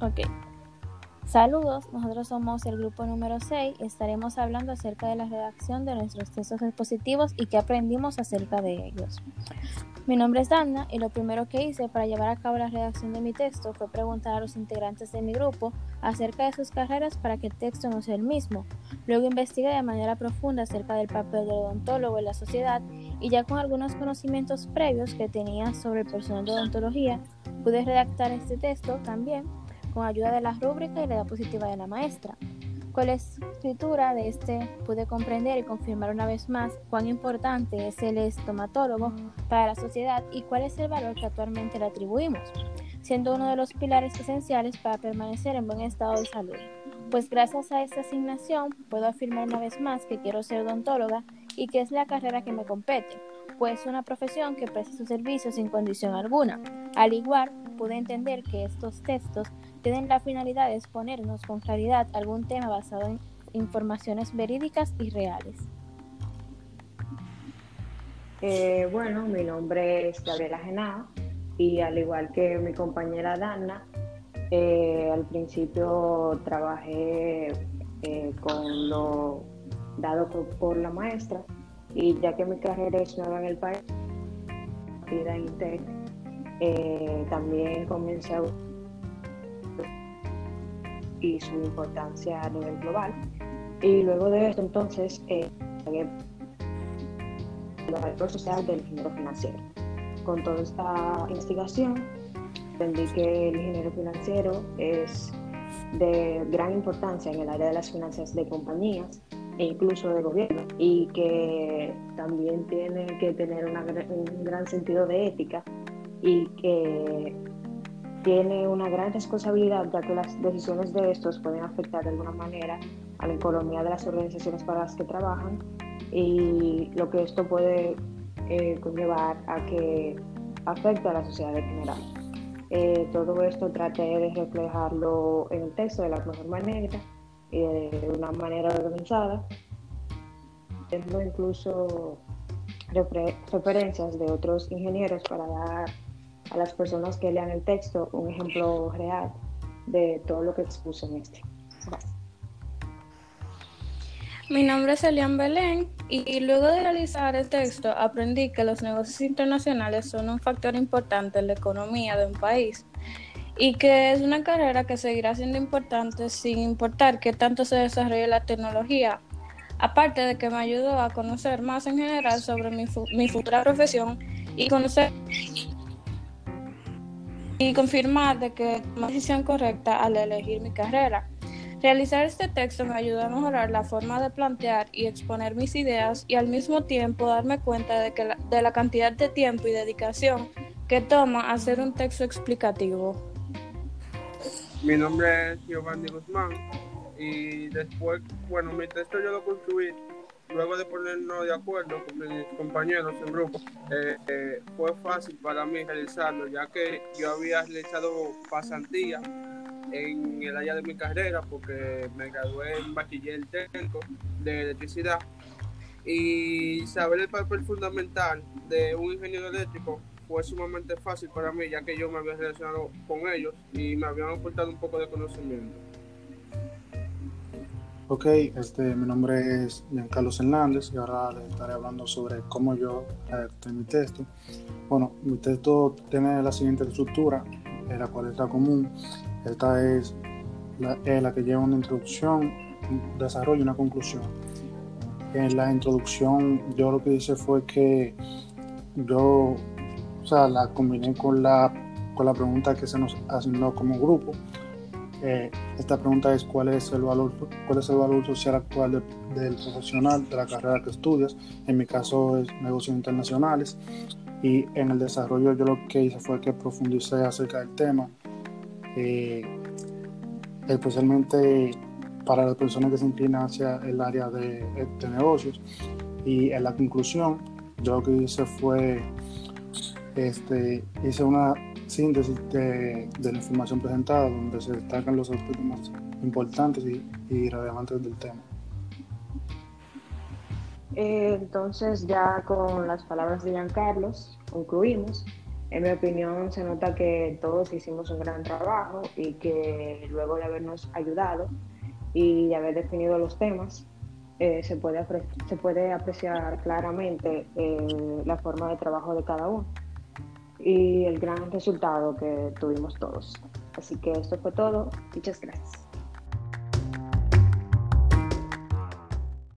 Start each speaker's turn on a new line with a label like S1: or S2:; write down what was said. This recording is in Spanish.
S1: Ok. Saludos, nosotros somos el grupo número 6 y estaremos hablando acerca de la redacción de nuestros textos expositivos y qué aprendimos acerca de ellos. Mi nombre es Dana y lo primero que hice para llevar a cabo la redacción de mi texto fue preguntar a los integrantes de mi grupo acerca de sus carreras para que el texto no sea el mismo. Luego investigué de manera profunda acerca del papel del odontólogo en la sociedad y ya con algunos conocimientos previos que tenía sobre el personal de odontología, pude redactar este texto también con ayuda de la rúbrica y la diapositiva de la maestra. Con la escritura de este pude comprender y confirmar una vez más cuán importante es el estomatólogo para la sociedad y cuál es el valor que actualmente le atribuimos, siendo uno de los pilares esenciales para permanecer en buen estado de salud. Pues gracias a esta asignación puedo afirmar una vez más que quiero ser odontóloga y que es la carrera que me compete, pues es una profesión que presta sus servicios sin condición alguna. Al igual, pude entender que estos textos tienen la finalidad de exponernos con claridad algún tema basado en informaciones verídicas y reales.
S2: Eh, bueno, mi nombre es Gabriela Genao y al igual que mi compañera Dana, eh, al principio trabajé eh, con lo dado por, la maestra y ya que mi carrera es nueva en el país, en ITEC, también comencé a y su importancia a nivel global. Y luego de esto, entonces, eh, el valor social del ingeniero financiero. Con toda esta investigación, entendí que el ingeniero financiero es de gran importancia en el área de las finanzas de compañías e incluso de gobierno y que también tiene que tener un gran sentido de ética y que tiene una gran responsabilidad ya que las decisiones de estos pueden afectar de alguna manera a la economía de las organizaciones para las que trabajan y lo que esto puede eh, conllevar a que afecte a la sociedad en general. Eh, todo esto traté de reflejarlo en el texto de la mejor manera y de una manera organizada, teniendo incluso referencias de otros ingenieros para dar a las personas que lean el texto un ejemplo real de todo lo que expuse en este.
S3: Mi nombre es Elian Belén y luego de realizar el texto aprendí que los negocios internacionales son un factor importante en la economía de un país y que es una carrera que seguirá siendo importante sin importar qué tanto se desarrolle la tecnología, aparte de que me ayudó a conocer más en general sobre mi, futura profesión y conocer y confirmar de que tomé la decisión correcta al elegir mi carrera. Realizar este texto me ayudó a mejorar la forma de plantear y exponer mis ideas y al mismo tiempo darme cuenta de, que de la cantidad de tiempo y dedicación que toma hacer un texto explicativo.
S4: Mi nombre es Giovanni Guzmán y después, bueno, mi texto yo lo construí luego de ponernos de acuerdo con mis compañeros en grupo, eh, eh, fue fácil para mí realizarlo, ya que yo había realizado pasantía en el área de mi carrera, porque me gradué en bachiller técnico de electricidad, y saber el papel fundamental de un ingeniero eléctrico fue sumamente fácil para mí, ya que yo me había relacionado con ellos y me habían aportado un poco de conocimiento.
S5: Ok, este, mi nombre es Carlos Hernández y ahora les estaré hablando sobre cómo yo redacté mi texto. Bueno, mi texto tiene la siguiente estructura, la cual está común. Esta es la, la que lleva una introducción, un desarrollo y una conclusión. En la introducción yo lo que hice fue que yo sea, la combiné con la, con la pregunta que se nos asignó como grupo eh, esta pregunta es cuál es el valor, cuál es el valor social actual del profesional de la carrera que estudias. En mi caso es negocios internacionales y en el desarrollo yo lo que hice fue que profundicé acerca del tema, eh, especialmente para las personas que se inclinan hacia el área de, de negocios. Y en la conclusión yo lo que hice fue este, hice una síntesis de, la información presentada donde se destacan los aspectos más importantes y, relevantes del tema.
S2: Eh, entonces ya con las palabras de Giancarlos concluimos. En mi opinión se nota que todos hicimos un gran trabajo y que luego de habernos ayudado y de haber definido los temas, eh, se, puede se puede apreciar claramente eh, la forma de trabajo de cada uno y el gran resultado que tuvimos todos. Así que esto fue todo. Muchas gracias.